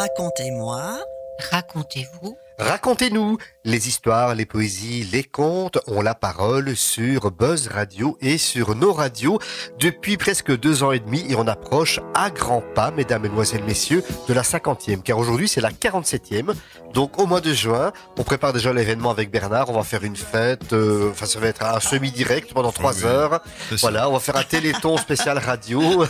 Racontez-moi. Racontez-vous. Racontez-nous les histoires, les poésies, les contes ont la parole sur Buzz Radio et sur nos radios depuis presque deux ans et demi et on approche à grands pas, mesdames, mesdemoiselles, messieurs, de la cinquantième car aujourd'hui c'est la 47e. Donc au mois de juin, on prépare déjà l'événement avec Bernard, on va faire une fête, euh, enfin ça va être un semi-direct pendant trois heures. Voilà, on va faire un téléthon spécial radio.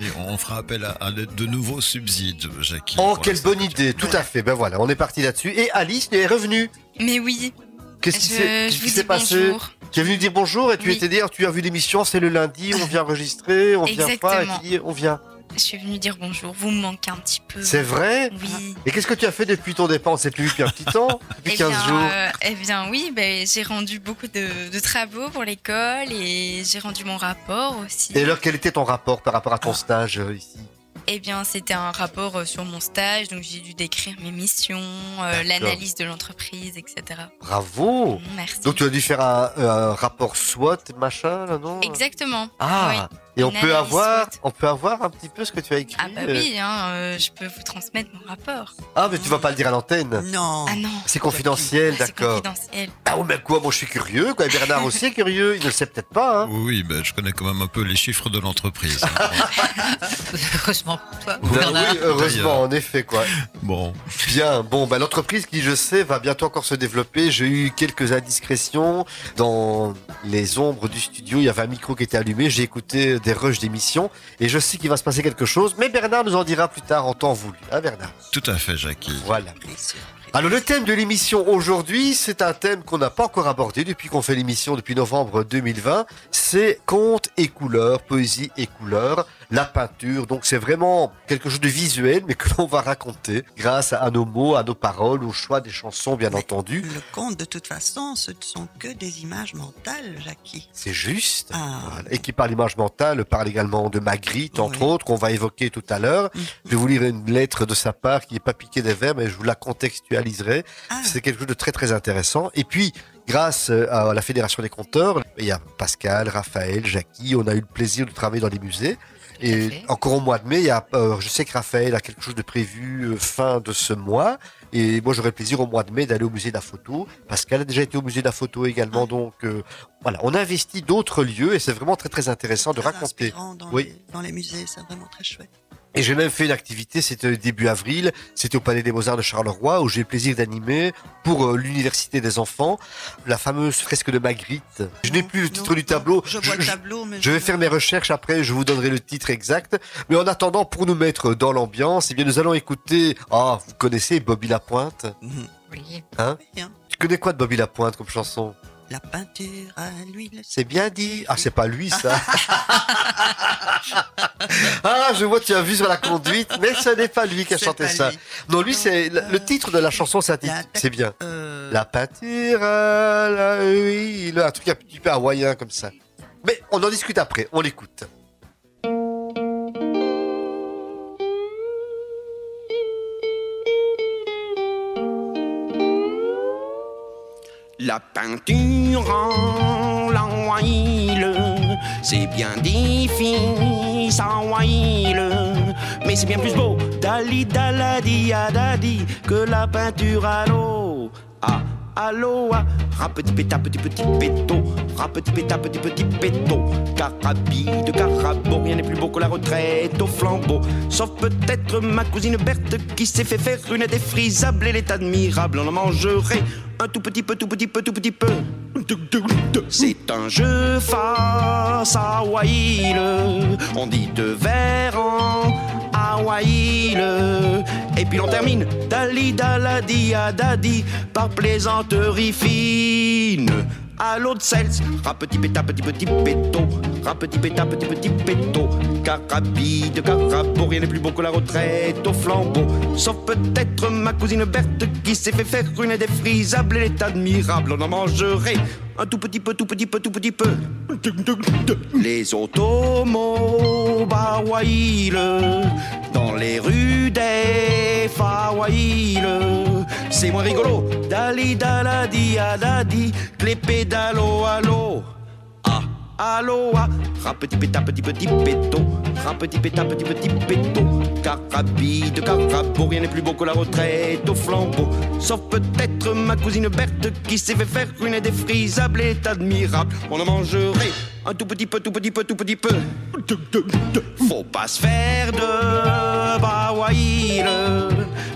et on fera appel à, de nouveaux subsides, Jackie. Oh, quelle bonne idée, tout à fait. Ben voilà, on est parti là-dessus. Et Alice est revenue. Mais oui. Qu'est-ce qui s'est passé Tu es venu dire bonjour et tu étais dire, tu as vu l'émission, c'est le lundi, on vient enregistrer, on vient pas, et on vient. Je suis venue dire bonjour, vous me manquez un petit peu. C'est vrai Oui. Et qu'est-ce que tu as fait depuis ton départ? On s'est plus vu depuis un petit temps Depuis 15 eh jours euh, Eh bien oui, ben, j'ai rendu beaucoup de, travaux pour l'école et j'ai rendu mon rapport aussi. Et alors quel était ton rapport par rapport à ton stage euh, ici? Eh bien, c'était un rapport euh, sur mon stage, donc j'ai dû décrire mes missions, euh, l'analyse de l'entreprise, etc. Bravo Merci. Donc tu as dû faire un, rapport SWOT, machin, là, non? Exactement. Ah Et on peut, avoir, on peut avoir un petit peu ce que tu as écrit Ah bah oui, hein, je peux vous transmettre mon rapport. Ah, mais tu vas pas le dire à l'antenne Non. Ah non. C'est confidentiel, ah, d'accord. C'est confidentiel. Ah mais quoi, moi je suis curieux, quoi. Bernard aussi est curieux, il ne le sait peut-être pas. Hein. Oui, ben, je connais quand même un peu les chiffres de l'entreprise. Heureusement toi. oui, heureusement, en effet, quoi. Bon. Bien, bon, bah, l'entreprise qui, je sais, va bientôt encore se développer. J'ai eu quelques indiscrétions dans les ombres du studio. Il y avait un micro qui était allumé. J'ai écouté des rushs d'émissions et je sais qu'il va se passer quelque chose. Mais Bernard nous en dira plus tard en temps voulu. Hein, Bernard Tout à fait, Jackie. Voilà. Alors le thème de l'émission aujourd'hui, c'est un thème qu'on n'a pas encore abordé depuis qu'on fait l'émission depuis novembre 2020. C'est contes et couleurs, poésie et couleurs la peinture. Donc c'est vraiment quelque chose de visuel, mais que l'on va raconter grâce à nos mots, à nos paroles, au choix des chansons, bien entendu. Le conte, de toute façon, ce ne sont que des images mentales, Jackie. C'est juste. Ah. Et qui parle d'image mentale parle également de Magritte, entre autres, qu'on va évoquer tout à l'heure. Mm. Je vais vous lire une lettre de sa part qui n'est pas piquée des vers, mais je vous la contextualiserai. Ah. C'est quelque chose de très très intéressant. Et puis, grâce à la Fédération des conteurs, il y a Pascal, Raphaël, Jackie, on a eu le plaisir de travailler dans les musées. Et encore au mois de mai, il y a, euh, je sais que Raphaël a quelque chose de prévu euh, fin de ce mois. Et moi, j'aurais plaisir au mois de mai d'aller au musée de la photo. Pascal a déjà été au musée de la photo également. Ah. Donc, euh, voilà, on investit d'autres lieux et c'est vraiment très, très intéressant de raconter. Dans, oui. dans les musées, c'est vraiment très chouette. Et j'ai même fait une activité, c'était début avril, c'était au Palais des Beaux-Arts de Charleroi, où j'ai le plaisir d'animer pour euh, l'Université des enfants la fameuse fresque de Magritte. Je n'ai plus le titre du tableau. Je, vois le tableau, mais je, vais faire mes recherches après, je vous donnerai le titre exact. Mais en attendant, pour nous mettre dans l'ambiance, eh bien, nous allons écouter, ah, vous connaissez Bobby Lapointe? Oui. Hein? Tu connais quoi de Bobby Lapointe comme chanson? La peinture à l'huile. C'est bien dit. Ah, c'est pas lui, ça. ah, je vois, tu as vu sur la conduite, mais ce n'est pas lui qui a chanté ça. Non, lui, c'est le titre de la chanson, c'est C'est bien. Euh. La peinture à l'huile. Un truc un petit peu hawaïen comme ça. Mais on en discute après. On l'écoute. La peinture en la c'est bien difficile, ça mais c'est bien plus beau, dali daladi adadi, que la peinture à l'eau. Ah, Allo, ah, rap petit péta, petit petit péto, rap petit péta, petit petit péto, carabide, carabo, rien n'est plus beau que la retraite au flambeau, sauf peut-être ma cousine Berthe qui s'est fait faire une défrisable, elle est admirable, on en mangerait un tout petit peu, tout petit peu, tout petit peu. C'est un jeu face à Waïl, on dit de verre en Et puis l'on termine. Dali Daladi Adadi par plaisanterie fine. À l'autre cels, rap petit péta petit petit péto, rap petit péta petit petit péto, carabide, carabo, rien n'est plus beau que la retraite au flambeau, sauf peut-être ma cousine Berthe qui s'est fait faire une défrisable, elle est admirable, on en mangerait un tout petit peu, tout petit peu, tout petit peu. Les automobiles les rues des Fawaïles. C'est moins rigolo. Dali daladi adadi, les pédalos l'eau. Ah, Aloha, petit péta, petit petit péto, petit péta, petit petit péto, carabide, carabo, rien n'est plus beau que la retraite au flambeau, sauf peut-être ma cousine Berthe qui s'est fait faire une défrisable est admirable. On en mangerait un tout petit peu, tout petit peu, tout petit peu. Faut pas se faire de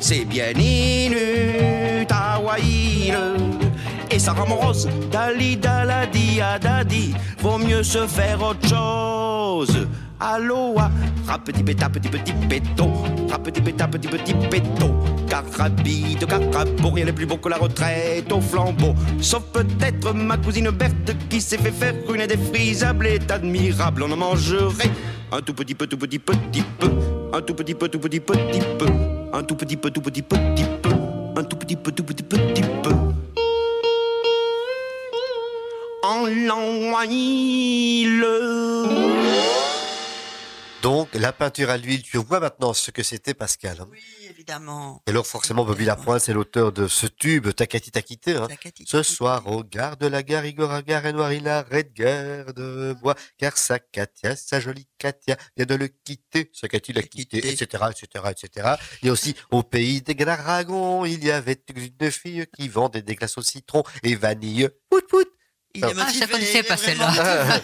c'est bien inutile et ça rend morose. Dali daladi adadi, vaut mieux se faire autre chose. Aloha, petit péta, petit petit péto, petit péta, petit petit péto, carabide, carabo, rien n'est plus beau que la retraite au flambeau. Sauf peut-être ma cousine Berthe qui s'est fait faire une défrisable est admirable. On en mangerait un tout petit peu, tout petit petit peu, un tout petit peu, tout petit petit peu, un tout petit peu, tout petit petit peu, un tout petit peu, tout petit petit peu. En Donc, la peinture à l'huile, tu vois maintenant ce que c'était, Pascal. Hein? Oui, évidemment. Et alors, forcément, Bobby Lapointe, c'est l'auteur de ce tube, Takati Takité. Hein. Ce soir, au gare de la gare, Igor Agar et Noir, il arrête guerre de bois, car sa Katia, sa jolie Katia, vient de le quitter. Sa Katia l'a quitté, etc., etc., etc. Il y a aussi, au pays des dragons, il y avait une fille qui vendait des glaces au citron et vanille. Pout, pout. Il ah, je ne connaissais pas celle-là.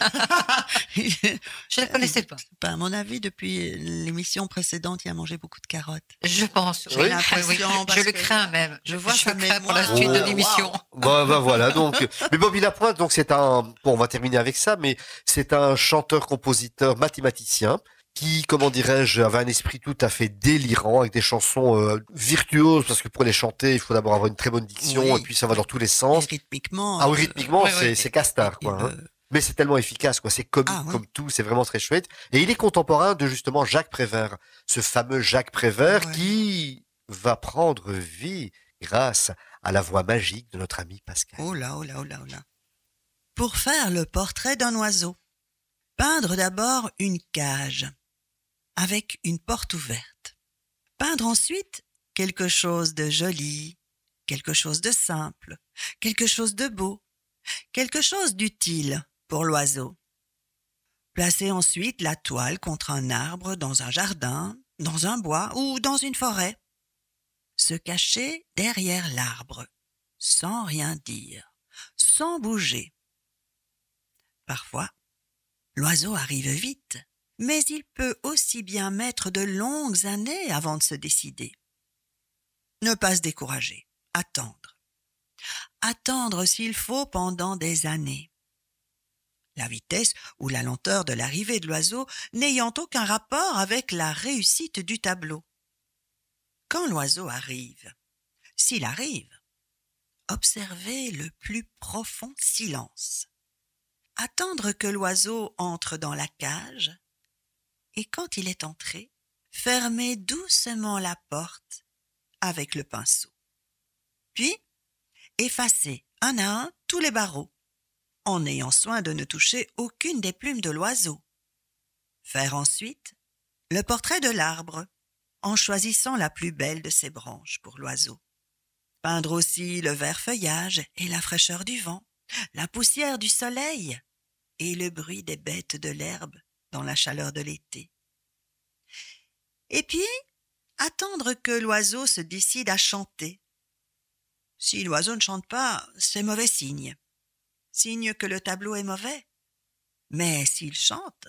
je ne connaissais pas. À mon avis, depuis l'émission précédente, il a mangé beaucoup de carottes. Je pense. Oui. Je le crains même. Je vois je crains pour la suite de l'émission. Bah, bah, voilà. Donc, mais Bobby Lapointe, donc c'est un. Bon, on va terminer avec ça, mais c'est un chanteur, compositeur, mathématicien qui, comment dirais-je, avait un esprit tout à fait délirant avec des chansons euh, virtuoses parce que pour les chanter, il faut d'abord avoir une très bonne diction et puis ça va dans tous les sens. Et rythmiquement. Ah oui, rythmiquement, c'est c'est castar quoi. Hein. Mais c'est tellement efficace quoi, c'est comique ah, comme tout, c'est vraiment très chouette. Et il est contemporain de justement Jacques Prévert, ce fameux Jacques Prévert qui va prendre vie grâce à la voix magique de notre ami Pascal. Oh là, oh là, oh là, oh là. Pour faire le portrait d'un oiseau, peindre d'abord une cage avec une porte ouverte. Peindre ensuite quelque chose de joli, quelque chose de simple, quelque chose de beau, quelque chose d'utile pour l'oiseau. Placer ensuite la toile contre un arbre dans un jardin, dans un bois ou dans une forêt. Se cacher derrière l'arbre, sans rien dire, sans bouger. Parfois, l'oiseau arrive vite mais il peut aussi bien mettre de longues années avant de se décider. Ne pas se décourager, attendre. Attendre s'il faut pendant des années. La vitesse ou la lenteur de l'arrivée de l'oiseau n'ayant aucun rapport avec la réussite du tableau. Quand l'oiseau arrive, s'il arrive, observez le plus profond silence. Attendre que l'oiseau entre dans la cage et quand il est entré, fermez doucement la porte avec le pinceau. Puis, effacez un à un tous les barreaux, en ayant soin de ne toucher aucune des plumes de l'oiseau. Faire ensuite le portrait de l'arbre, en choisissant la plus belle de ses branches pour l'oiseau. Peindre aussi le vert feuillage et la fraîcheur du vent, la poussière du soleil et le bruit des bêtes de l'herbe dans la chaleur de l'été. Et puis, attendre que l'oiseau se décide à chanter. Si l'oiseau ne chante pas, c'est mauvais signe. Signe que le tableau est mauvais. Mais s'il chante,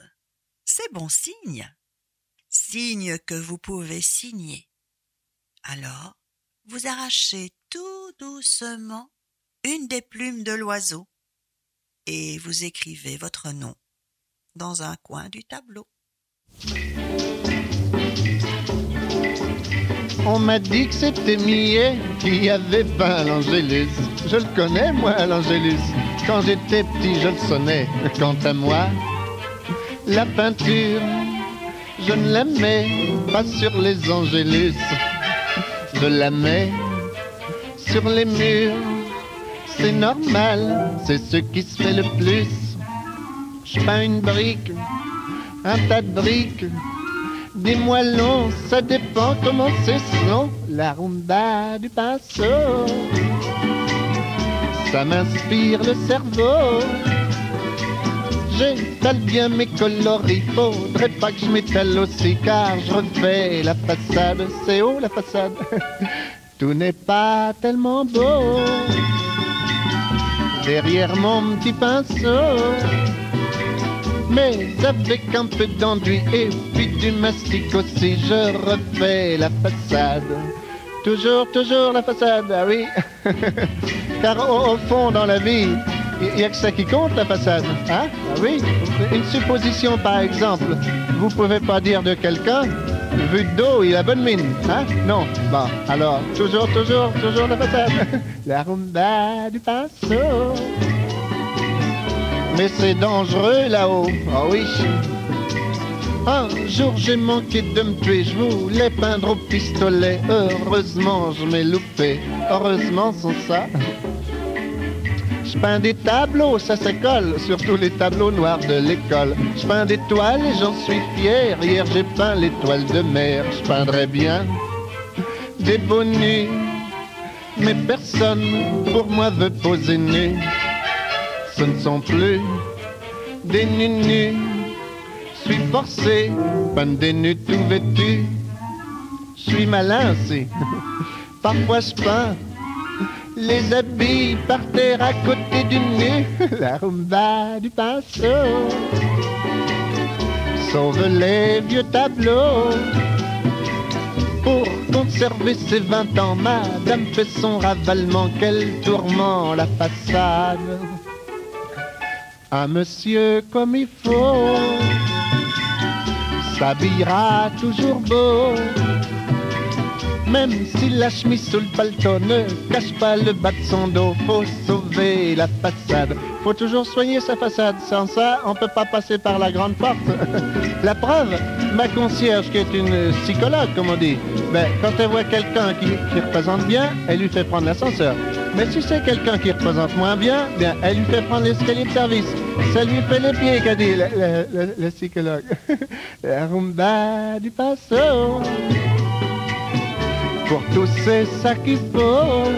c'est bon signe. Signe que vous pouvez signer. Alors, vous arrachez tout doucement une des plumes de l'oiseau et vous écrivez votre nom dans un coin du tableau. On m'a dit que c'était Millet qui avait peint l'Angélus. Je le connais, moi, l'Angélus. Quand j'étais petit, je le sonnais. Quant à moi, la peinture, je ne l'aimais pas sur les Angélus. Je la mets sur les murs. C'est normal, c'est ce qui se fait le plus. Je peins une brique, un tas de briques. Des moellons, ça dépend comment c'est son La rumba du pinceau, ça m'inspire le cerveau. j'étale bien mes coloris. Faudrait pas que je m'étale aussi, car je refais la façade. C'est haut la façade. Tout n'est pas tellement beau. Derrière mon petit pinceau. Mais avec un peu d'enduit et puis du mastic aussi, je refais la façade. Toujours, toujours la façade, ah oui. Car au, fond, dans la vie, il n'y a que ça qui compte, la façade. Hein? Ah oui. Une supposition, par exemple. Vous pouvez pas dire de quelqu'un, vu de dos, il a bonne mine. Hein? Non. Bon, alors, toujours, toujours, toujours la façade. la rumba du pinceau. Mais c'est dangereux là-haut. Ah oui. Un jour j'ai manqué de me tuer, je voulais peindre au pistolet. Heureusement je m'ai loupé, heureusement sans ça. Je peins des tableaux, ça s'école, surtout les tableaux noirs de l'école. Je peins des toiles et j'en suis fier. Hier j'ai peint l'étoile de mer, je peindrais bien des beaux nus. Mais personne pour moi veut poser nu. Ce ne sont plus des nus nus suis forcé, peine des nus tout vêtus. Je suis malin aussi. Parfois je peins les habits par terre à côté du nu. La rumba du pinceau sauve les vieux tableaux. Pour conserver ses vingt ans, madame fait son ravalement. Quel tourment la façade. Un monsieur comme il faut s'habillera toujours beau. Même si la chemise sous le paletot ne cache pas le bas de son dos, faut sauver la façade. Faut toujours soigner sa façade. Sans ça, on peut pas passer par la grande porte. la preuve, ma concierge, qui est une psychologue, comme on dit, ben, quand elle voit quelqu'un qui, qui représente bien, elle lui fait prendre l'ascenseur. Mais si c'est quelqu'un qui représente moins bien, bien, elle lui fait prendre l'escalier de service. Ça lui fait les pieds, qu'a dit le, psychologue. la rumba du passo. Pour tous, c'est ça qu'il faut.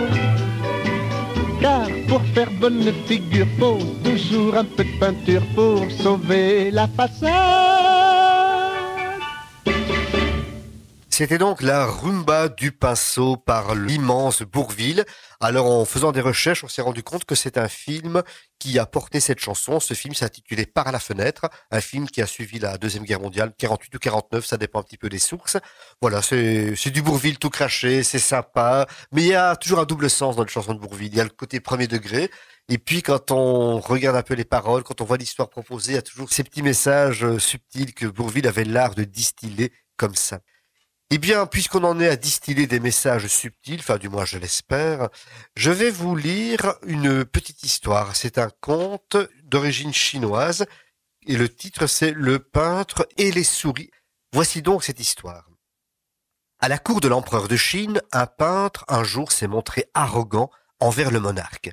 Car pour faire bonne figure, faut toujours un peu de peinture pour sauver la façade. C'était donc la rumba du pinceau par l'immense Bourville. Alors en faisant des recherches, on s'est rendu compte que c'est un film qui a porté cette chanson. Ce film s'intitulait Par la fenêtre, un film qui a suivi la Deuxième Guerre mondiale, 48 ou 49, ça dépend un petit peu des sources. Voilà, c'est du Bourville tout craché, c'est sympa, mais il y a toujours un double sens dans les chansons de Bourville. Il y a le côté premier degré, et puis quand on regarde un peu les paroles, quand on voit l'histoire proposée, il y a toujours ces petits messages euh, subtils que Bourville avait l'art de distiller comme ça. Eh bien, puisqu'on en est à distiller des messages subtils, enfin du moins je l'espère, je vais vous lire une petite histoire. C'est un conte d'origine chinoise et le titre c'est Le peintre et les souris. Voici donc cette histoire. À la cour de l'empereur de Chine, un peintre un jour s'est montré arrogant envers le monarque.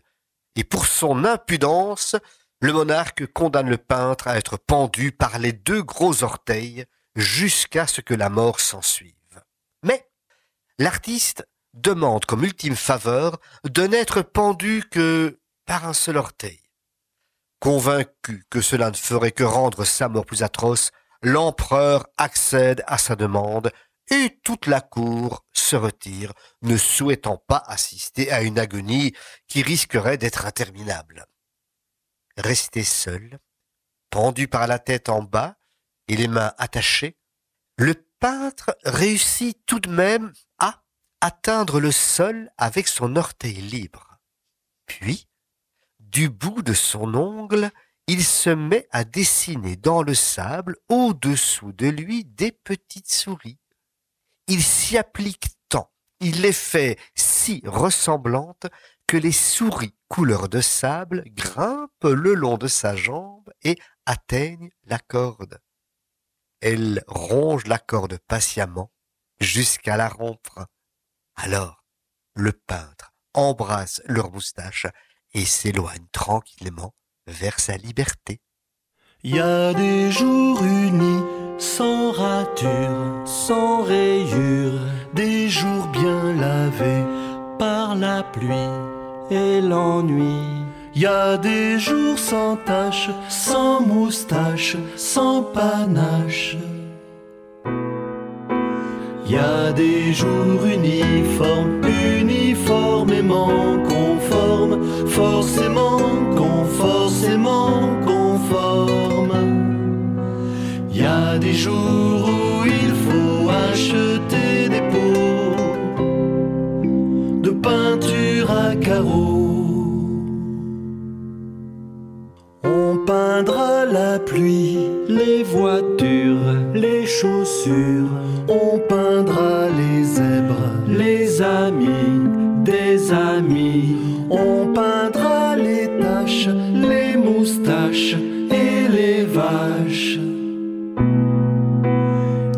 Et pour son impudence, le monarque condamne le peintre à être pendu par les deux gros orteils jusqu'à ce que la mort s'ensuive. L'artiste demande comme ultime faveur de n'être pendu que par un seul orteil. Convaincu que cela ne ferait que rendre sa mort plus atroce, l'empereur accède à sa demande et toute la cour se retire, ne souhaitant pas assister à une agonie qui risquerait d'être interminable. Resté seul, pendu par la tête en bas et les mains attachées, le peintre réussit tout de même à atteindre le sol avec son orteil libre. Puis, du bout de son ongle, il se met à dessiner dans le sable au-dessous de lui des petites souris. Il s'y applique tant, il les fait si ressemblantes que les souris couleur de sable grimpent le long de sa jambe et atteignent la corde. Elle ronge la corde patiemment jusqu'à la rompre. Alors, le peintre embrasse leur moustache et s'éloigne tranquillement vers sa liberté. Il y a des jours unis, sans rature, sans rayures, des jours bien lavés par la pluie et l'ennui. Y a des jours sans tache, sans moustache, sans panache. Y a des jours uniformes, uniformément conformes, forcément, conforcément conformes. Y a des jours où il faut acheter des pots de peinture à carreaux. Peindra la pluie, les voitures, les chaussures. On peindra les zèbres, les amis, des amis. On peindra les taches, les moustaches et les vaches.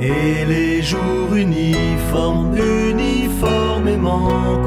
Et les jours uniformes, uniformément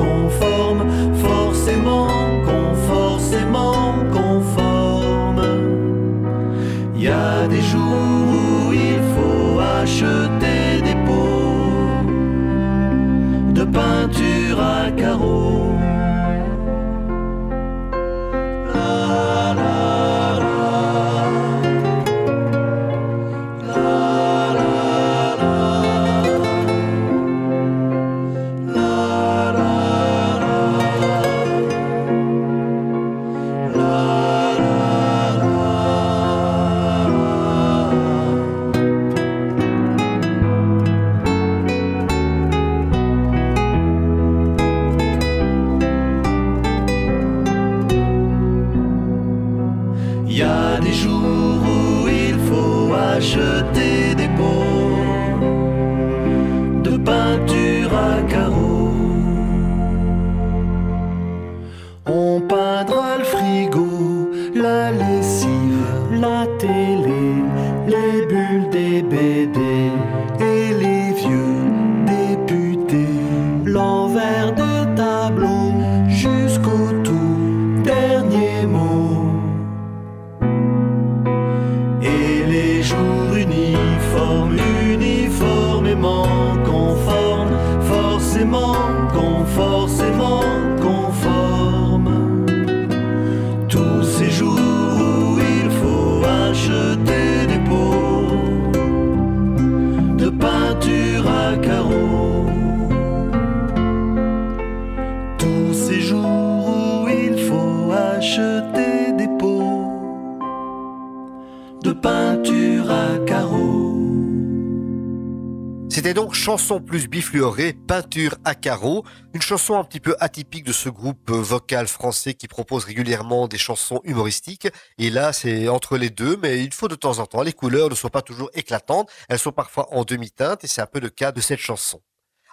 chanson plus bifluorée, peinture à carreaux, une chanson un petit peu atypique de ce groupe vocal français qui propose régulièrement des chansons humoristiques. Et là, c'est entre les deux, mais il faut de temps en temps. Les couleurs ne sont pas toujours éclatantes, elles sont parfois en demi-teinte et c'est un peu le cas de cette chanson.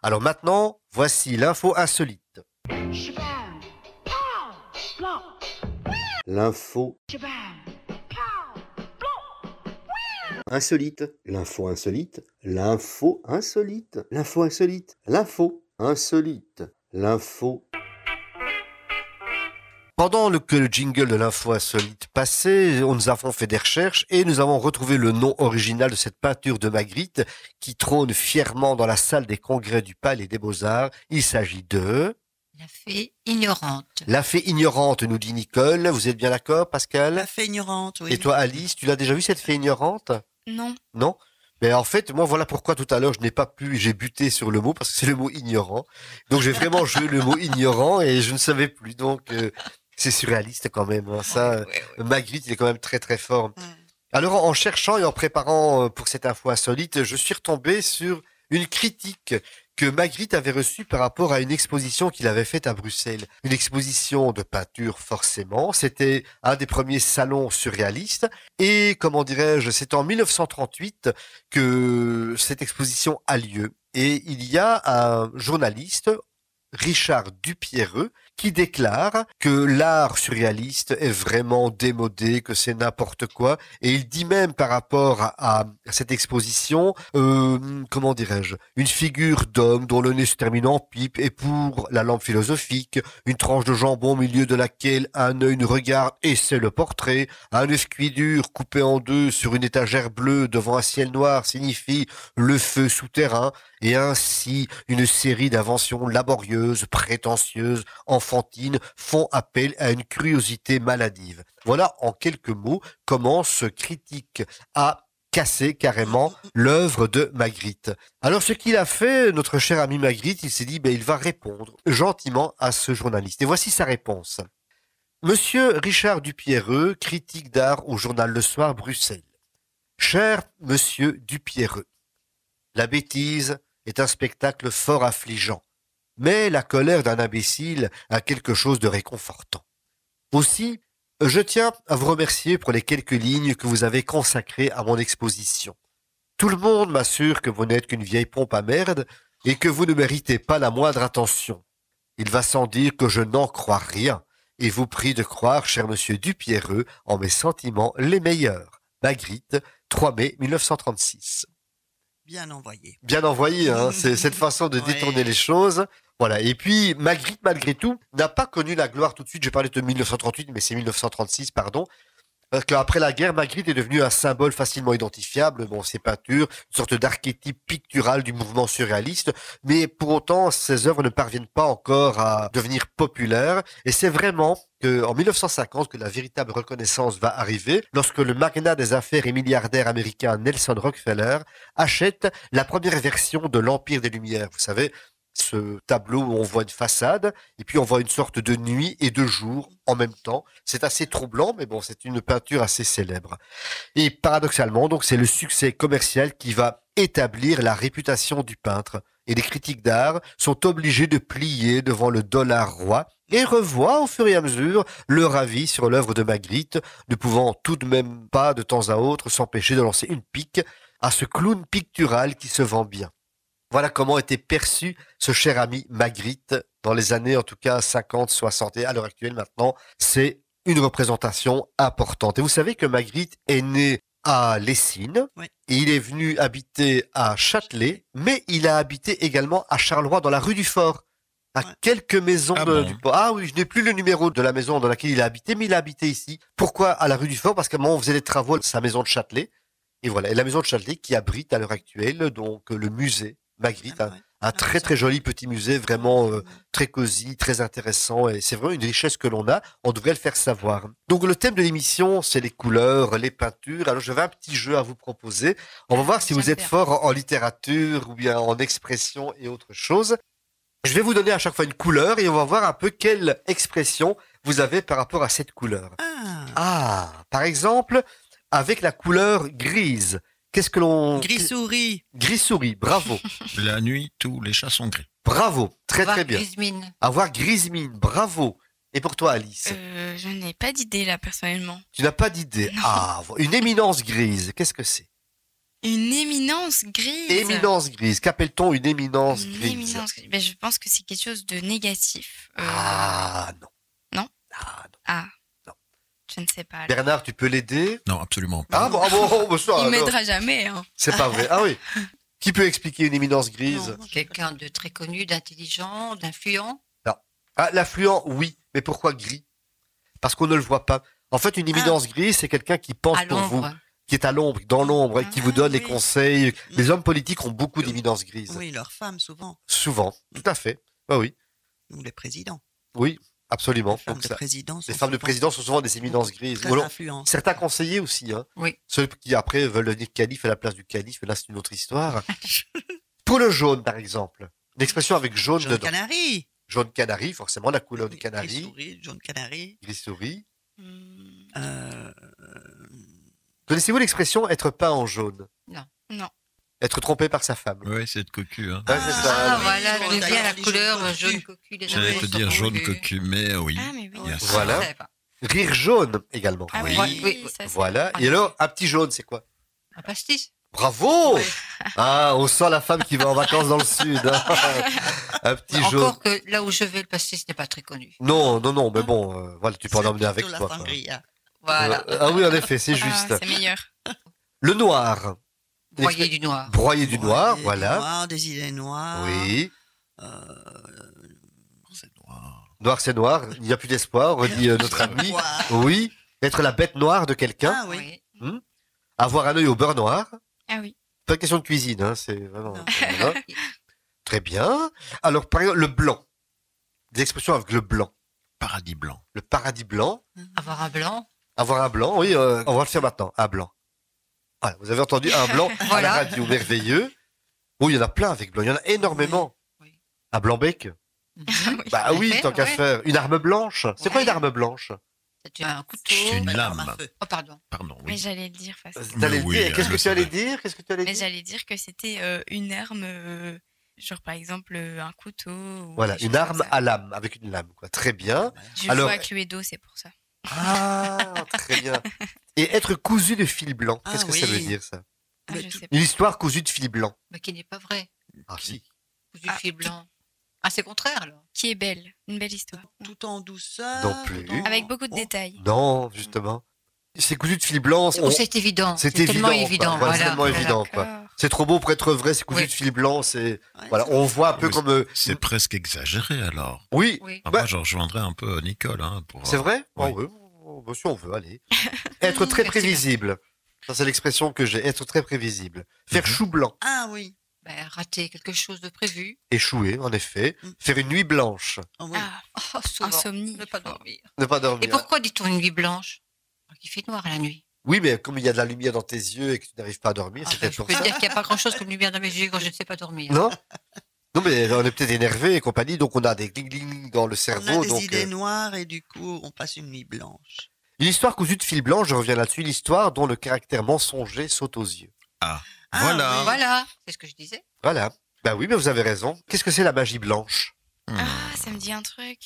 Alors maintenant, voici l'info insolite. L'info insolite, l'info insolite, l'info insolite, l'info insolite, l'info insolite, l'info. Pendant que le jingle de l'info insolite passait, nous avons fait des recherches et nous avons retrouvé le nom original de cette peinture de Magritte qui trône fièrement dans la salle des congrès du Palais des Beaux-Arts. Il s'agit de... La fée ignorante. La fée ignorante, nous dit Nicole. Vous êtes bien d'accord, Pascal? La fée ignorante, oui. Et toi, Alice, tu l'as déjà vu cette fée ignorante? Non. Non? Mais en fait, moi, voilà pourquoi tout à l'heure, je n'ai pas pu, j'ai buté sur le mot, parce que c'est le mot ignorant. Donc, j'ai vraiment joué le mot ignorant et je ne savais plus. Donc, euh, c'est surréaliste quand même. Hein. Ça, Magritte, il est quand même très, très fort. Alors, en cherchant et en préparant euh, pour cette info insolite, je suis retombé sur une critique que Magritte avait reçu par rapport à une exposition qu'il avait faite à Bruxelles. Une exposition de peinture, forcément. C'était un des premiers salons surréalistes. Et, comment dirais-je, c'est en 1938 que cette exposition a lieu. Et il y a un journaliste, Richard Dupierreux, qui déclare que l'art surréaliste est vraiment démodé, que c'est n'importe quoi, et il dit même par rapport à, cette exposition, euh, comment dirais-je, une figure d'homme dont le nez se termine en pipe, et pour la lampe philosophique, une tranche de jambon au milieu de laquelle un œil nous regarde, et c'est le portrait, un œuf dur coupé en deux sur une étagère bleue devant un ciel noir signifie le feu souterrain, et ainsi une série d'inventions laborieuses, prétentieuses, en enfantine font appel à une curiosité maladive. Voilà en quelques mots comment ce critique a cassé carrément l'œuvre de Magritte. Alors ce qu'il a fait, notre cher ami Magritte, il s'est dit, ben, il va répondre gentiment à ce journaliste. Et voici sa réponse. Monsieur Richard Dupierreux, critique d'art au journal Le Soir, Bruxelles. Cher Monsieur Dupierreux, la bêtise est un spectacle fort affligeant, mais la colère d'un imbécile a quelque chose de réconfortant. Aussi, je tiens à vous remercier pour les quelques lignes que vous avez consacrées à mon exposition. Tout le monde m'assure que vous n'êtes qu'une vieille pompe à merde et que vous ne méritez pas la moindre attention. Il va sans dire que je n'en crois rien et vous prie de croire, cher monsieur Dupierreux, en mes sentiments les meilleurs. Magritte, 3 mai 1936. Bien envoyé. Bien envoyé, hein. c'est cette façon de détourner Ouais. les choses. Voilà. Et puis, Magritte, malgré tout, n'a pas connu la gloire tout de suite. Je parlais de 1938, mais c'est 1936, pardon. Parce qu'après la guerre, Magritte est devenu un symbole facilement identifiable. Bon, ses peintures, une sorte d'archétype pictural du mouvement surréaliste. Mais pour autant, ses œuvres ne parviennent pas encore à devenir populaires. Et c'est vraiment que, en 1950 que la véritable reconnaissance va arriver lorsque le magnat des affaires et milliardaire américain Nelson Rockefeller achète la première version de l'Empire des Lumières. Vous savez, ce tableau où on voit une façade et puis on voit une sorte de nuit et de jour en même temps. C'est assez troublant, mais bon, c'est une peinture assez célèbre. Et paradoxalement, donc, c'est le succès commercial qui va établir la réputation du peintre. Et les critiques d'art sont obligés de plier devant le dollar roi et revoient au fur et à mesure leur avis sur l'œuvre de Magritte, ne pouvant tout de même pas de temps à autre s'empêcher de lancer une pique à ce clown pictural qui se vend bien. Voilà comment était perçu ce cher ami Magritte dans les années, en tout cas 50, 60 et à l'heure actuelle maintenant, c'est une représentation importante. Et vous savez que Magritte est né à Lessines Oui. et il est venu habiter à Châtelet, mais il a habité également à Charleroi dans la rue du Fort. À Ouais. quelques maisons Ah de, bon du port. Ah oui, je n'ai plus le numéro de la maison dans laquelle il a habité, mais il a habité ici. Pourquoi à la rue du Fort? Parce qu'à un moment, on faisait des travaux à sa maison de Châtelet. Et voilà, et la maison de Châtelet qui abrite à l'heure actuelle donc le musée Magritte, un, Ouais. un très très joli petit musée, vraiment euh, très cosy, très intéressant, et c'est vraiment une richesse que l'on a. On devrait le faire savoir. Donc le thème de l'émission, c'est les couleurs, les peintures. Alors j'avais un petit jeu à vous proposer. On va voir si vous êtes fort en, en littérature ou bien en expression et autre chose. Je vais vous donner à chaque fois une couleur et on va voir un peu quelle expression vous avez par rapport à cette couleur. Ah, Ah, par exemple, avec la couleur grise. Qu'est-ce que l'on... gris-souris. Gris souris, bravo. La nuit, tous les chats sont gris. Bravo, très très bien. grise mine. Avoir grise mine, bravo. Et pour toi, Alice, Euh, je n'ai pas d'idée là personnellement. tu n'as pas d'idée. Ah, une éminence grise, qu'est-ce que c'est? Une éminence grise. Éminence grise, qu'appelle-t-on une éminence Une grise? éminence. Ben, je pense que c'est quelque chose de négatif. Euh, Ah non. Non? Ah non. ah. Non. Je ne sais pas. alors. Bernard, tu peux l'aider? Non, absolument pas. Ah bon, ah bon, oh, bah, ça, Il m'aidera jamais. Hein. C'est pas vrai. Ah oui. Qui peut expliquer une éminence grise? Non. Quelqu'un de très connu, d'intelligent, d'influent? Ah, l'affluent, oui. Mais pourquoi gris? Parce qu'on ne le voit pas. En fait, une éminence grise, c'est quelqu'un qui pense À pour vous, qui est à l'ombre, dans l'ombre, et qui vous Ah, donne les oui. conseils. Les hommes politiques ont beaucoup d'éminence grise. Oui, leurs femmes, souvent. Souvent. Tout à fait. Ah oui. Ou les présidents. Oui, absolument. Les femmes Donc de ça- président. les sont femmes de président sont souvent des éminences grises. Très alors, certains conseillers aussi. Hein. Oui. Ceux qui après veulent devenir calife à la place du calife, là c'est une autre histoire. Pour le jaune, par exemple. Une expression avec jaune Jaune dedans. canari. Jaune canari, forcément la couleur du canari. gris-souris, jaune canari. Gris souris. Hmm, Euh, Connaissez-vous l'expression être peint en jaune? Non. Être trompé par sa femme. Ouais, c'est de cocu. Hein. Ouais, ça. Ah, oui, voilà, bien d'ailleurs, la les couleur jaune cocu. J'allais te dire jaune cocu. mais oui. Ah, mais oui. Ça. Voilà. Rire jaune également. Ah Oui. oui, Oui, ça, c'est- Voilà. Et alors, un petit jaune, c'est quoi? Un pastis. Bravo Ah, on sent la femme qui va en vacances dans le sud. hein. un petit jaune. Encore que là où je vais, le pastis n'est pas très connu. Non, non, non, mais bon, euh, voilà, tu peux en emmener avec toi. la sangria. Voilà. Euh, ah oui, en effet, c'est Ah, juste. c'est meilleur. Le noir. Broyer du noir. Broyer du noir, Des voilà. noirs, des idées noires. Oui. Euh, C'est noir. Noir, c'est noir. Il n'y a plus d'espoir, redit euh, notre ami. noir. Oui. Être la bête noire de quelqu'un. Ah oui. Avoir un œil au beurre noir. Ah oui. Pas une question de cuisine, hein, c'est vraiment. Voilà. Très bien. Alors, par exemple, le blanc. Des expressions avec le blanc. paradis blanc. Le paradis blanc. Avoir un blanc. Avoir un blanc, oui, euh, on va le faire maintenant. Un blanc. Voilà, vous avez entendu un blanc à la Voilà. radio, merveilleux. Oh, il y en a plein avec blanc, il y en a énormément. Oui. Oui. Un blanc bec Mhm. Bah oui, tant qu'à ouais. faire. Une arme blanche. C'est quoi Ouais. une arme blanche? C'est un couteau. C'est une lame. à. Oh, pardon. Pardon, Mais oui. j'allais le dire oui, dire. Qu'est-ce que tu allais dire? Qu'est-ce que tu allais Mais dire? j'allais dire que c'était euh, une arme, euh, genre par exemple euh, un couteau. ou Voilà, une arme à lame, avec une lame, quoi. Très bien. Je Alors- à Cluedo, c'est pour ça. Ah, très bien. Et être cousu de fil blanc, Ah qu'est-ce que ça veut dire ça? Ah, tout-. Une histoire cousue de fil blanc. Mais qui n'est pas vrai. Ah si. Du Ah, fil blanc. Ah, c'est contraire alors. Qui est belle, une belle histoire. Tout en douceur. Non plus. Avec beaucoup de Oh, détails. Non, justement. C'est cousu de fil blanc. Oh, on- c'est évident. c'est tellement évident. Voilà, c'est Voilà. tellement évident. C'est trop beau pour être vrai, c'est cousu Oui. de fil blanc, c'est ouais, voilà, on voit un peu comme euh, C'est presque exagéré alors. oui, Oui. Ah, Bah- Moi, je rejoindrais un peu Nicole. Hein, pour, c'est vrai? Oui. Oh, oui, oh, bah, si on veut, allez. être très prévisible. Ça c'est l'expression que j'ai, être très prévisible. Faire Mhm. chou blanc, Ah oui. Ben, rater quelque chose de prévu. échouer en effet, Mm. faire une nuit blanche, Oh, oui. Ah, Oh, souvent. insomnie. Ne pas dormir. ne pas dormir. Et pourquoi dit-on une nuit blanche? Qu'il fait noir la nuit. Oui, mais comme il y a de la lumière dans tes yeux et que tu n'arrives pas à dormir, Ah, c'est ben, peut-être je pour peux ça. dire qu'il n'y a pas grand-chose comme lumière dans mes yeux quand je ne sais pas dormir. Non? Non, mais on est peut-être énervé et compagnie, donc on a des gling dans le On cerveau. a des donc, idées euh, noires et du coup, on passe une nuit blanche. Une histoire cousue de fil blanc, je reviens là-dessus, une histoire dont le caractère mensonger saute aux yeux. Ah, Voilà. oui. Voilà, c'est ce que je disais. Voilà. Bah oui, mais vous avez raison. Qu'est-ce que c'est la magie blanche? Hmm. Ah, ça me dit un truc.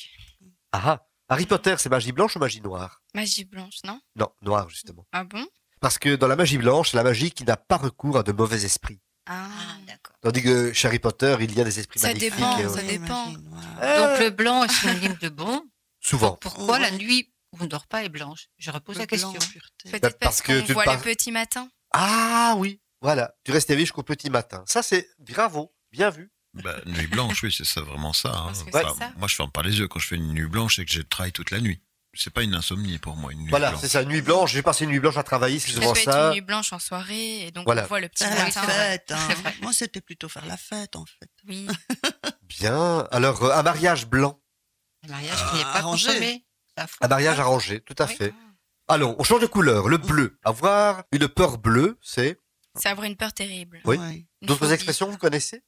Ah ah. Harry Potter, c'est magie blanche ou magie noire? Magie blanche, non? Non, noire justement. Ah bon? Parce que dans la magie blanche, c'est la magie qui n'a pas recours à de mauvais esprits. Ah, Ah, d'accord. Tandis que chez Harry Potter, il y a des esprits Ça magnifiques. dépend, et, ça euh, dépend. magie noire. euh, Donc le blanc est synonyme de bon. Souvent. Pourquoi Ouais. la nuit où on ne dort pas est blanche? Je repose Le la question. peut-être Bah, parce parce que qu'on tu voit pars- le petit matin. Ah oui, voilà. Tu restes éveillé jusqu'au petit matin. Ça, c'est bravo. Bien vu. Bah, nuit blanche, oui, c'est ça, vraiment ça. hein. C'est ça. Moi, je ferme pas les yeux quand je fais une nuit blanche et que je travaille toute la nuit. C'est pas une insomnie pour moi, une nuit Voilà, c'est ça. Nuit blanche. J'ai passé une nuit blanche à travailler, c'est Ça souvent peut être ça. une nuit blanche en soirée et donc Voilà. on voit le petit Faire la matin. fête. hein. Moi, c'était plutôt faire la fête, en fait. Oui. Bien. Alors, euh, un mariage blanc. Un mariage qui n'est pas Arrangé. consommé. Un mariage arrangé, tout à Oui. fait. Allons, on change de couleur. Le bleu. Avoir une peur bleue, c'est. C'est avoir une peur terrible. Oui. Ouais. D'autres expressions, vous connaissez?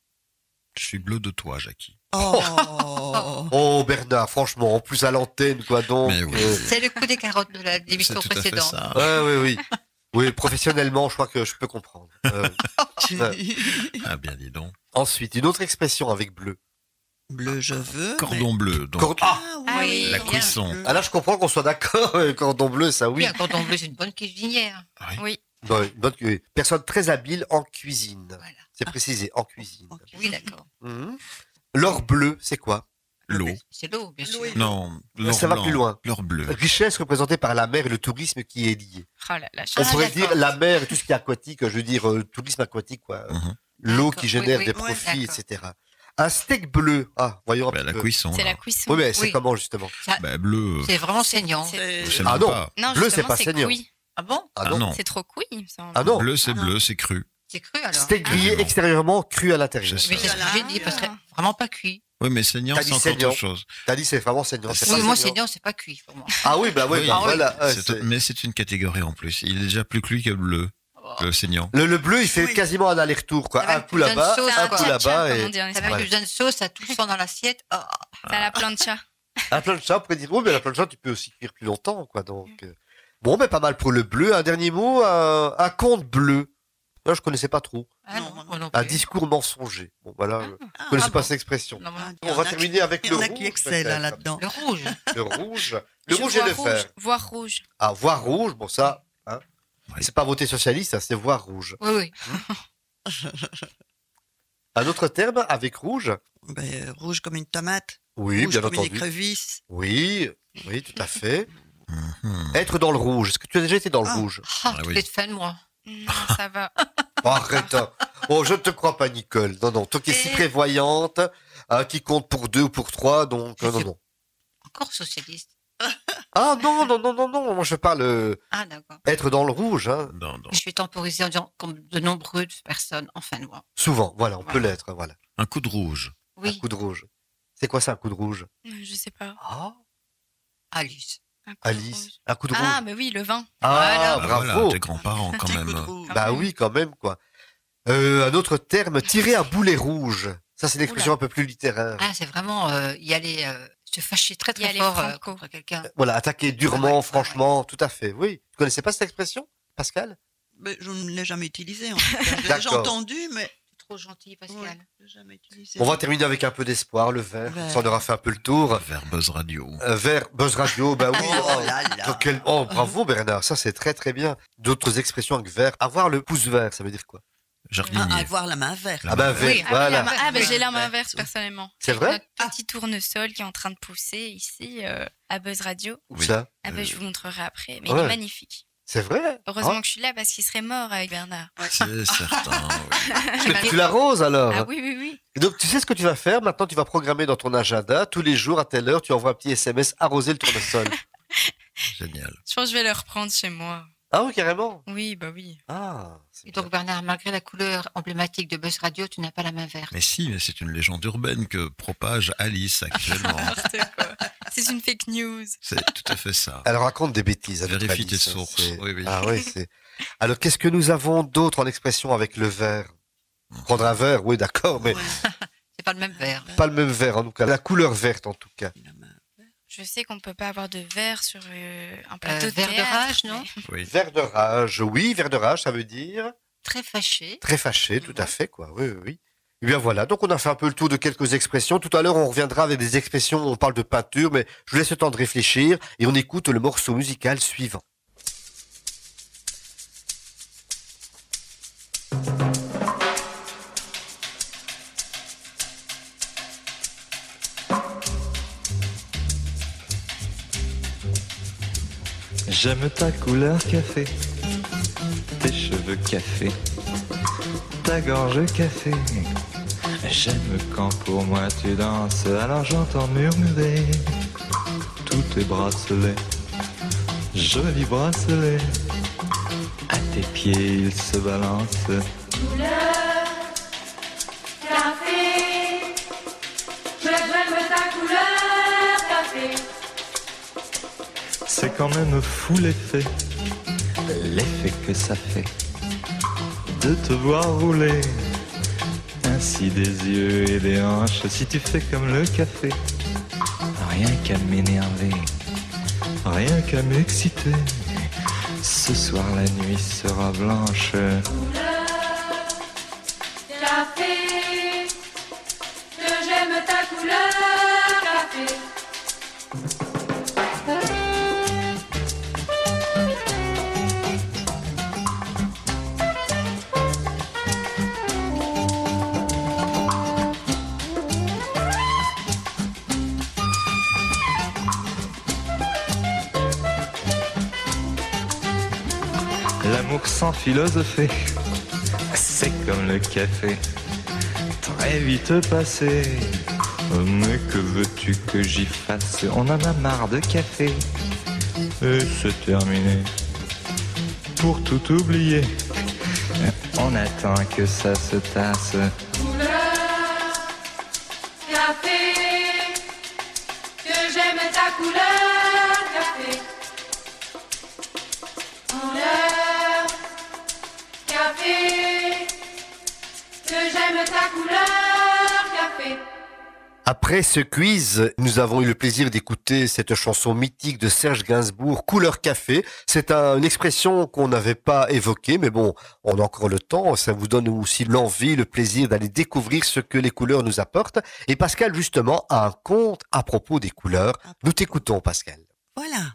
Je suis bleu de toi, Jackie. Oh. Oh, Bernard, franchement, en plus à l'antenne, quoi, donc. Oui. euh, C'est le coup des carottes de la- de C'est l'émission tout à fait précédente. ça. Ouais, oui, oui. Oui, professionnellement, je crois que je peux comprendre. Euh, Ah bien, dis donc. ensuite, une autre expression avec bleu. Bleu, je veux. Cordon bleu, donc. Cordon- Ah, Ah oui. La cuisson. ah, là, je comprends qu'on soit d'accord. euh, Cordon bleu, ça, Oui, oui. un cordon bleu, c'est une bonne cuisinière. Oui. Oui. Bonne- personne très habile en cuisine. Voilà. C'est précisé, en cuisine. Oui, d'accord. Mhm. L'or bleu, c'est quoi? L'eau. C'est l'eau, bien sûr. Non, l'or Ça va blanc. plus loin. L'or bleu. Richesse représentée par la mer et le tourisme qui est lié. Oh là là, On Ah, pourrait dire la mer et tout ce qui est aquatique, je veux dire euh, tourisme aquatique, quoi. Mhm. L'eau qui génère oui, des oui, profits, etc. Un steak bleu. Ah, voyons un Bah, petit la peu. cuisson. c'est la cuisson. Oui, mais c'est Oui. comment justement? Ça- Bah, bleu. C'est vraiment saignant. Ah non. Bleu, c'est pas saignant. Ah bon? Ah Ah non. non. C'est trop cuit, il me semble. Ah non. Bleu, c'est Ah bleu, c'est cru. C'est cru alors. Steak grillé Ah, extérieurement, cru à l'intérieur. Mais c'est ce que j'ai dit, parce que vraiment pas cuit. Oui, mais saignant, T'as c'est dit encore saignant. autre chose. T'as dit c'est vraiment saignant. Oui, pas moi, saignant. saignant, c'est pas cuit pour moi. Ah oui, bah oui, Oui. bah Ah oui. voilà. ouais, C'est- c'est- mais c'est une catégorie en plus. Il est déjà plus cuit que le bleu, le saignant. le, le bleu, il fait Oui. quasiment un aller-retour, quoi. Un coup là-bas, sauce, un quoi. coup là-bas, Ça va avec besoin de sauce, ça tout sent dans l'assiette. Oh. T'as la plancha. un plancha. On pourrait dire, oui, mais la plancha, tu peux aussi cuire plus longtemps, quoi. Donc, euh. bon, mais pas mal pour le bleu. Un dernier mot, un, un conte bleu. Là, je connaissais pas trop. Ah Non, non, moi moi non Un discours mensonger. Bon, voilà. Je Ah, connaissais ah pas bon. cette expression. On va qui- terminer avec Il y le en a rouge. qui excellent hein, là-dedans. Le rouge. Le rouge. Le Je rouge et le rouge, fer. Voir rouge. Ah, voir rouge, bon ça, hein. Oui. c'est pas voter socialiste, c'est voir rouge. Oui, oui. Un autre terme avec rouge? Ben, euh, rouge comme une tomate. Oui, rouge bien comme une entendu. écrevisse. Oui, oui, tout à fait. Être dans le rouge. Est-ce que tu as déjà été dans le Ah. rouge? Ah, Ah oui. fans, moi. Non, ça va. Oh, Arrête. hein. Oh, je ne te crois pas, Nicole. Non, non. Toi qui es si prévoyante, hein, qui compte pour deux ou pour trois, donc Je euh, non, non. Encore socialiste. Ah non, non, non, non, non. Moi, je parle euh, Ah, d'accord. être dans le rouge, hein. Non, non. Je suis temporisée en disant comme de nombreuses personnes en fin de mois. Souvent, voilà, on peut Voilà. l'être, voilà. Un coup de rouge. Un Oui. coup de rouge. C'est quoi ça, un coup de rouge? Je sais pas. Ah. Alice. Alice, un coup de rouge. Ah, mais oui, le vin. Ah, Ah, bravo. voilà, tes grands-parents quand même. Bah oui, quand même, quoi. Euh, un autre terme, tirer un boulet rouge. Ça, c'est une expression un peu plus littéraire. Ah, c'est vraiment euh, y aller, euh, se fâcher très Y très aller fort euh, contre quelqu'un. Voilà, attaquer durement, Ah ouais, franchement, tout à fait. Oui. Tu connaissais pas cette expression, Pascal? Mais je ne l'ai jamais utilisé. En tout cas. Je l'ai déjà D'accord. entendu, mais trop gentil, Pascal. ouais. On va terminer avec un peu d'espoir, le verre. Vert. Ça, on aura fait un peu le tour. Vers Buzz Radio. Euh, vers Buzz Radio, bah oui. Oh là là. Quel- oh, bravo Bernard, ça c'est très très bien. D'autres expressions avec vert. Avoir le pouce vert, ça veut dire quoi? Jardinier. Ah, avoir la main verte. La Ah bah main vert, Oui, Ah, voilà. la ah, bah, j'ai la main verte personnellement. C'est vrai? Notre petit tournesol qui est en train de pousser ici euh, à Buzz Radio. Où Oui. ça? Ah bah, Euh, je vous montrerai après, mais ouais. il est magnifique. C'est vrai Heureusement Ah, que je suis là parce qu'il serait mort avec Bernard. C'est certain. oui. mais Tu l'arroses alors Ah oui, oui, oui. Et Donc tu sais ce que tu vas faire? Maintenant tu vas programmer dans ton agenda, tous les jours à telle heure, tu envoies un petit SMS arroser le tournesol. Génial. Je pense que je vais le reprendre chez moi. ah oui, carrément? Oui, bah oui. Ah, Et donc, Bernard, malgré la couleur emblématique de Buzz Radio, tu n'as pas la main verte. Mais si, mais c'est une légende urbaine que propage Alice actuellement. C'est une fake news. c'est tout à fait ça. Elle raconte des bêtises. à Vérifie tes sources. Oui, oui. Ah oui. Alors qu'est-ce que nous avons d'autre en expression avec le verre Prendre un verre, oui, d'accord, mais C'est pas le même verre. pas le même verre en tout cas. La couleur verte en tout cas. Je sais qu'on ne peut pas avoir de verre sur euh, un plateau Euh, de verre de rage, non? Oui. Vert de rage, oui, vert de rage, ça veut dire Très fâché. très fâché, tout à fait, quoi. Oui, oui, oui. Eh bien voilà, donc on a fait un peu le tour de quelques expressions. Tout à l'heure, on reviendra avec des expressions, on parle de peinture, mais je vous laisse le temps de réfléchir et on écoute le morceau musical suivant. J'aime ta couleur café, tes cheveux café, ta gorge café. J'aime quand pour moi tu danses, alors j'entends murmurer tous tes bracelets, jolis bracelets. À tes pieds ils se balancent. C'est quand même fou l'effet, l'effet que ça fait de te voir rouler ainsi des yeux et des hanches. Si tu fais comme le café, rien qu'à m'énerver, rien qu'à m'exciter. Ce soir la nuit sera blanche. C'est comme le café, très vite passé. Mais que veux-tu que j'y fasse? On en a marre de café. Et c'est terminé. Pour tout oublier, on attend que ça se tasse. Couleur café, que j'aime ta couleur j'aime ta couleur café. Après ce quiz, nous avons eu le plaisir d'écouter cette chanson mythique de Serge Gainsbourg, Couleur Café. C'est un- une expression qu'on n'avait pas évoquée, mais bon, on a encore le temps. Ça vous donne aussi l'envie, le plaisir d'aller découvrir ce que les couleurs nous apportent. Et Pascal, justement, a un conte à propos des couleurs. Nous t'écoutons, Pascal. Voilà.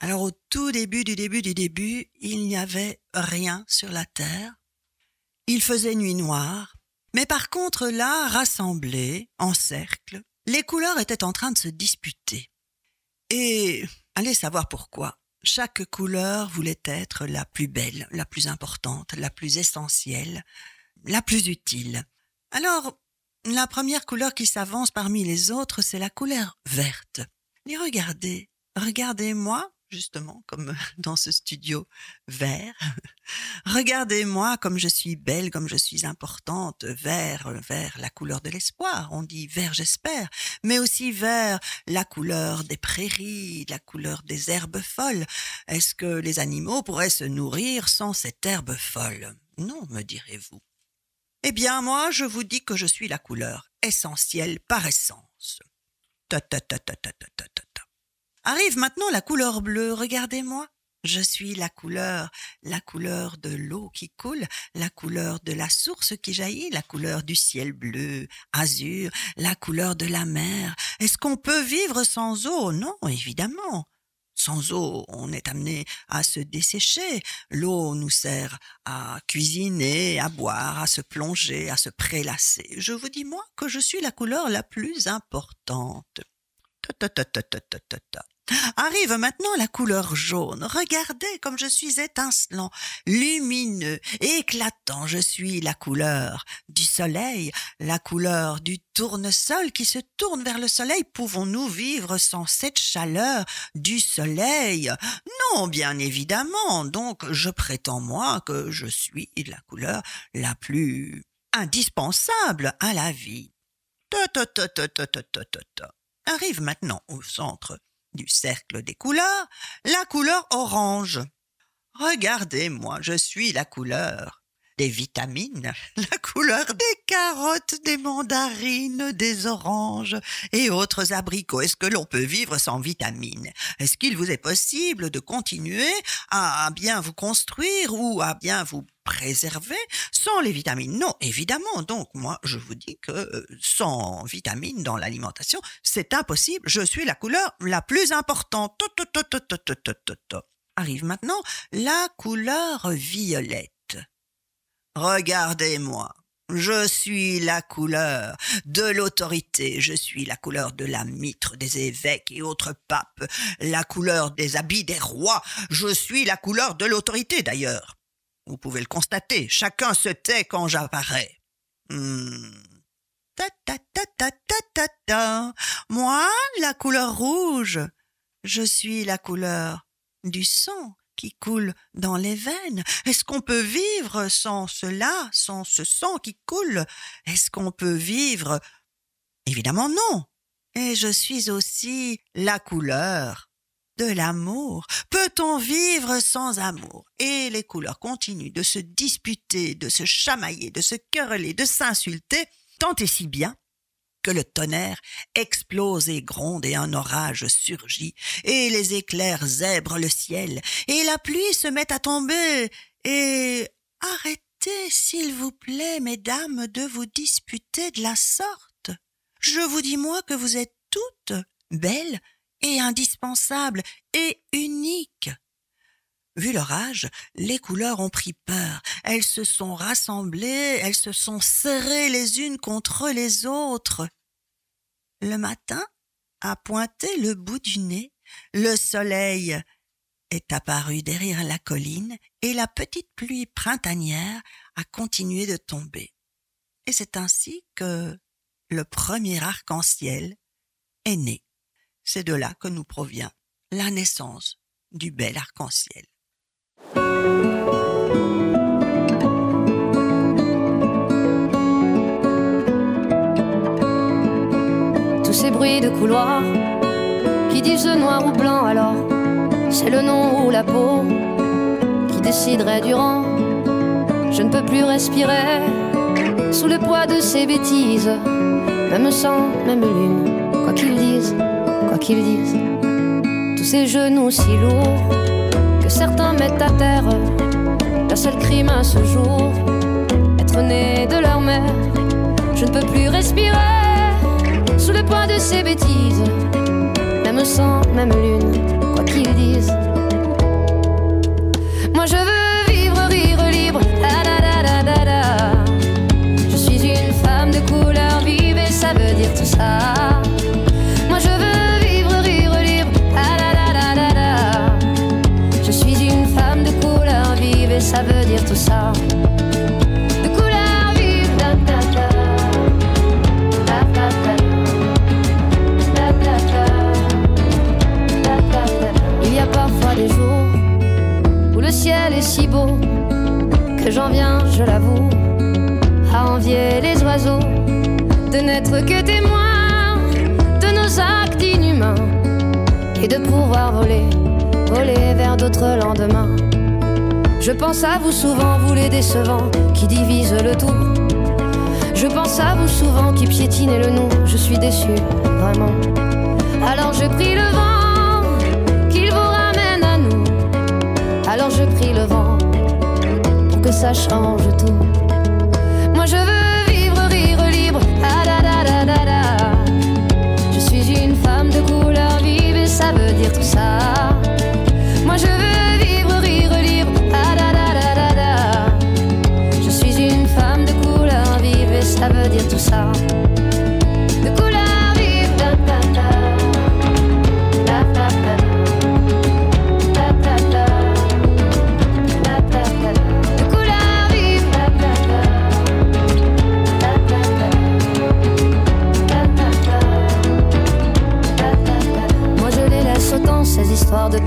Alors au tout début du début du début, il n'y avait rien sur la terre. Il faisait nuit noire. Mais par contre là, rassemblés, en cercle, les couleurs étaient en train de se disputer. Et allez savoir pourquoi. Chaque couleur voulait être la plus belle, la plus importante, la plus essentielle, la plus utile. Alors, la première couleur qui s'avance parmi les autres, c'est la couleur verte. Et regardez, regardez-moi, justement, comme dans ce studio vert. Regardez-moi comme je suis belle, comme je suis importante, vert, vert la couleur de l'espoir, on dit vert j'espère, mais aussi vert la couleur des prairies, la couleur des herbes folles. Est-ce que les animaux pourraient se nourrir sans cette herbe folle? Non, me direz-vous. Eh bien, moi, je vous dis que je suis la couleur essentielle par essence. Arrive maintenant la couleur bleue, regardez-moi. Je suis la couleur, la couleur de l'eau qui coule, la couleur de la source qui jaillit, la couleur du ciel bleu, azur, la couleur de la mer. Est-ce qu'on peut vivre sans eau? Non, évidemment. Sans eau, on est amené à se dessécher. L'eau nous sert à cuisiner, à boire, à se plonger, à se prélasser. Je vous dis, moi, que je suis la couleur la plus importante. Ta ta ta. Arrive maintenant la couleur jaune. Regardez comme je suis étincelant, lumineux, éclatant. Je suis la couleur du soleil, la couleur du tournesol qui se tourne vers le soleil. Pouvons-nous vivre sans cette chaleur du soleil? Non, bien évidemment. Donc, je prétends moi que je suis la couleur la plus indispensable à la vie. Arrive maintenant au centre du cercle des couleurs, la couleur orange. Regardez-moi, je suis la couleur des vitamines, la couleur des carottes, des mandarines, des oranges et autres abricots. Est-ce que l'on peut vivre sans vitamines? Est-ce qu'il vous est possible de continuer à bien vous construire ou à bien vous préserver sans les vitamines? Non, évidemment. Donc moi, je vous dis que euh, sans vitamines dans l'alimentation, c'est impossible. Je suis la couleur la plus importante. Arrive maintenant la couleur violette. Regardez-moi. Je suis la couleur de l'autorité, je suis la couleur de la mitre des évêques et autres papes, la couleur des habits des rois, je suis la couleur de l'autorité d'ailleurs. Vous pouvez le constater, chacun se tait quand j'apparais. Hmm. Ta ta ta ta ta ta ta. Moi, la couleur rouge, je suis la couleur du sang qui coule dans les veines. Est-ce qu'on peut vivre sans cela, sans ce sang qui coule? Est-ce qu'on peut vivre? Évidemment non. Et je suis aussi la couleur de l'amour. Peut-on vivre sans amour? Et les couleurs continuent de se disputer, de se chamailler, de se quereller, de s'insulter, tant et si bien le tonnerre explose et gronde et un orage surgit, et les éclairs zèbrent le ciel, et la pluie se met à tomber, et arrêtez, s'il vous plaît, mesdames, de vous disputer de la sorte. Je vous dis moi que vous êtes toutes belles et indispensables et uniques. Vu l'orage, les couleurs ont pris peur. Elles se sont rassemblées, elles se sont serrées les unes contre les autres. Le matin a pointé le bout du nez, le soleil est apparu derrière la colline et la petite pluie printanière a continué de tomber. Et c'est ainsi que le premier arc-en-ciel est né. C'est de là que nous provient la naissance du bel arc-en-ciel. Bruits de couloir qui disent noir ou blanc alors, c'est le nom ou la peau qui déciderait du rang. Je ne peux plus respirer sous le poids de ces bêtises, même sang, même lune, quoi qu'ils disent, quoi qu'ils disent. Tous ces genoux si lourds que certains mettent à terre. Leur seul crime à ce jour, être né de leur mère. Je ne peux plus respirer sous le poids de ces bêtises. Même sang, même lune, quoi qu'ils disent. Voler, voler vers d'autres lendemains. Je pense à vous souvent, vous les décevants qui divisent le tout. Je pense à vous souvent qui piétinez le nom. Je suis déçu, vraiment. Alors je prie le vent qu'il vous ramène à nous. Alors je prie le vent pour que ça change tout. Ça veut dire tout ça. Moi je veux vivre, rire da. Je suis une femme de couleur vive et ça veut dire tout ça.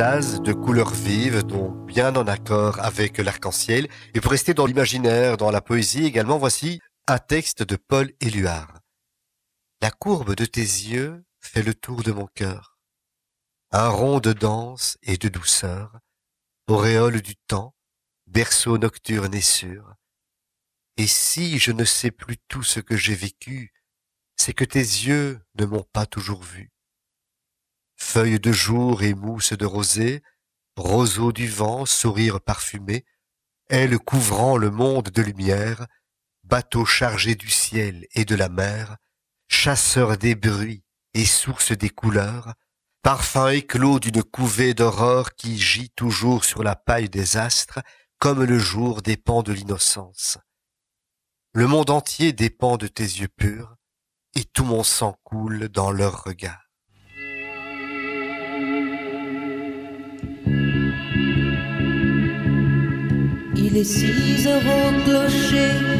de couleurs vives, dont bien en accord avec l'arc-en-ciel. Et pour rester dans l'imaginaire, dans la poésie également, voici un texte de Paul Éluard. La courbe de tes yeux fait le tour de mon cœur. Un rond de danse et de douceur, auréole du temps, berceau nocturne et sûr. Et si je ne sais plus tout ce que j'ai vécu, c'est que tes yeux ne m'ont pas toujours vu feuilles de jour et mousse de rosée, roseaux du vent, sourire parfumé, ailes couvrant le monde de lumière, bateau chargé du ciel et de la mer, chasseur des bruits et source des couleurs, parfum éclos d'une couvée d'aurore qui gît toujours sur la paille des astres, comme le jour dépend de l'innocence. Le monde entier dépend de tes yeux purs, et tout mon sang coule dans leurs regards. Il est six heures au clocher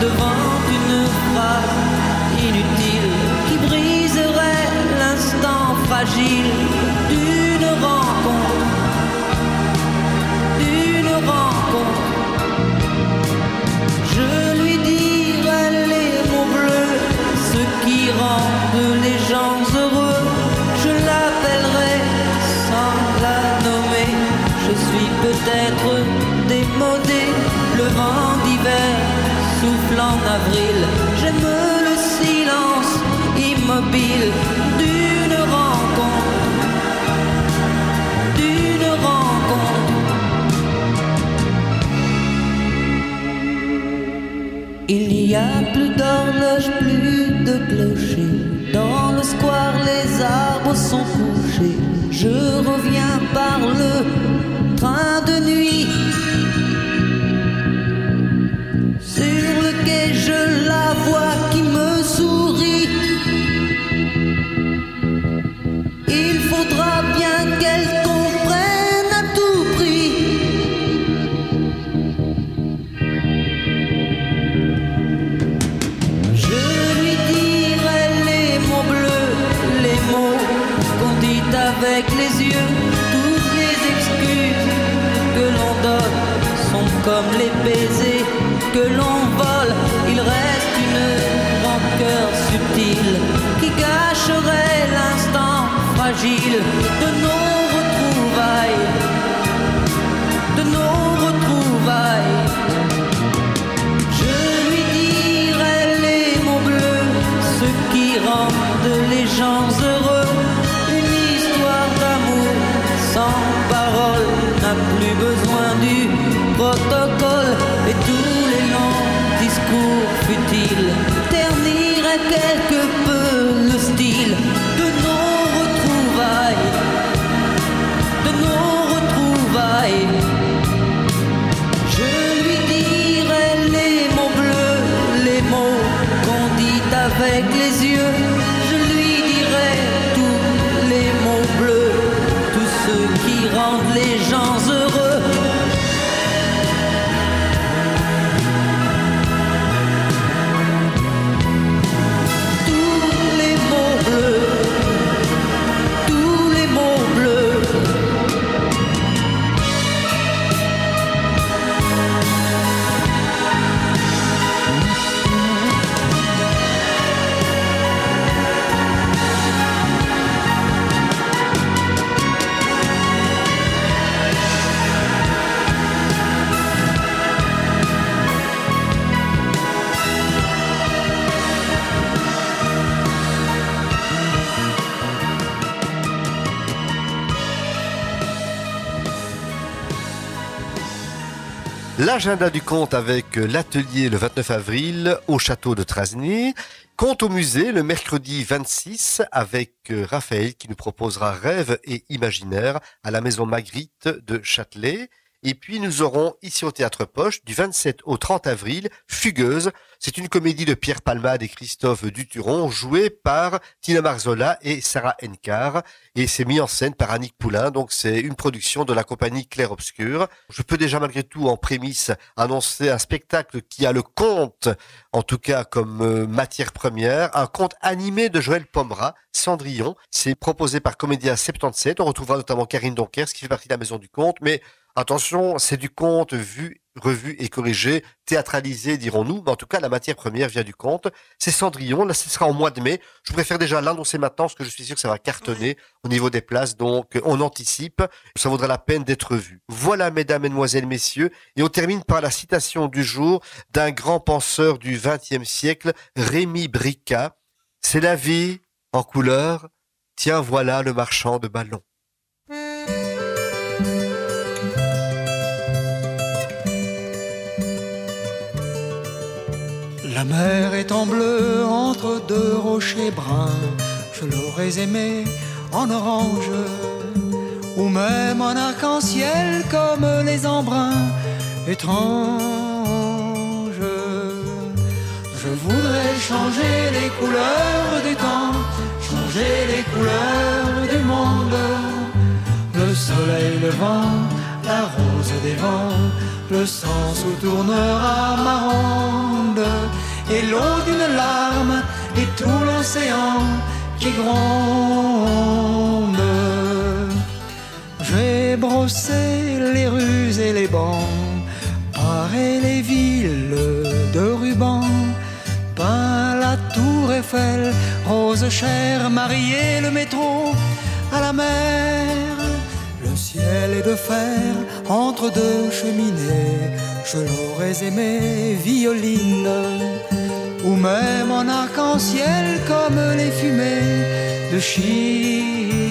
devant une phrase inutile qui briserait l'instant fragile J'aime le silence immobile d'une rencontre. D'une rencontre. Il n'y a plus d'horloge, plus de clocher. Dans le square, les arbres sont couchés. Je reviens par le fragile de nos avec les yeux. L'agenda du conte avec l'atelier le 29 avril au château de Trasny. Conte au musée le mercredi 26 avec euh, Raphaël qui nous proposera Rêve et imaginaire à la maison Magritte de Châtelet. Et puis nous aurons ici au Théâtre Poche du 27 au 30 avril Fugueuse. C'est une comédie de Pierre Palmade et Christophe Duturon jouée par Tina Marzola et Sarah Enkar et c'est mis en scène par Annick Poulain. Donc c'est une production de la compagnie Clair Obscur. Je peux déjà malgré tout en prémisse annoncer un spectacle qui a le conte en tout cas comme euh, matière première, un conte animé de Joël Pomera, Cendrillon. C'est proposé par Comédia 77. On retrouvera notamment Karine Donkers qui fait partie de la maison du conte, mais Attention, c'est du conte vu, revu et corrigé, théâtralisé, dirons-nous, mais en tout cas, la matière première vient du conte. C'est Cendrillon, là, ce sera en mois de mai. Je préfère déjà l'annoncer maintenant, parce que je suis sûr que ça va cartonner au niveau des places, donc on anticipe. Ça vaudra la peine d'être vu. Voilà, mesdames, mesdemoiselles, messieurs, et on termine par la citation du jour d'un grand penseur du XXe siècle, Rémi Brica. C'est la vie en couleur. Tiens, voilà le marchand de ballons. La mer est en bleu entre deux rochers bruns. Je l'aurais aimé en orange ou même en arc-en-ciel comme les embruns étranges. Je voudrais changer les couleurs du temps, changer les couleurs du monde. Le soleil, le vent, la rose des vents, le sang sous tournera ma ronde et l'eau d'une larme et tout l'océan qui gronde. J'ai brossé les rues et les bancs, paré les villes de rubans, peint la tour Eiffel, rose chère, marié le métro à la mer. Le ciel est de fer entre deux cheminées, je l'aurais aimé violine ou même en arc-en-ciel comme les fumées de Chine.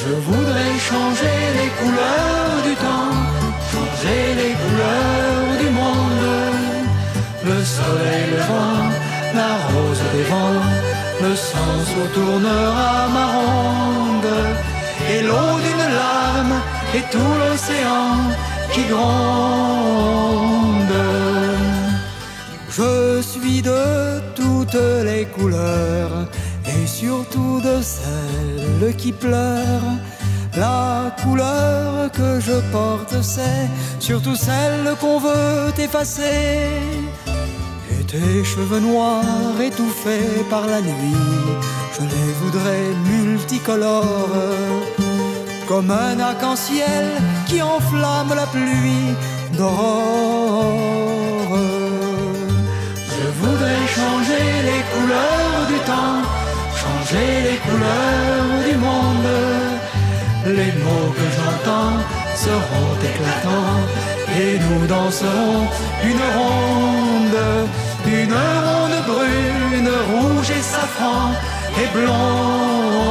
Je voudrais changer les couleurs du temps, changer les couleurs du monde. Le soleil, le vent, la rose des vents, le sang se tournera ma ronde. Et l'eau d'une larme et tout l'océan qui gronde. De toutes les couleurs et surtout de celles qui pleurent. La couleur que je porte, c'est surtout celle qu'on veut effacer. Et tes cheveux noirs étouffés par la nuit, je les voudrais multicolores. comme un arc-en-ciel qui enflamme la pluie d'aurore. Voudrais changer les couleurs du temps, changer les couleurs du monde. Les mots que j'entends seront éclatants et nous danserons une ronde, une ronde brune, rouge et safran et blonde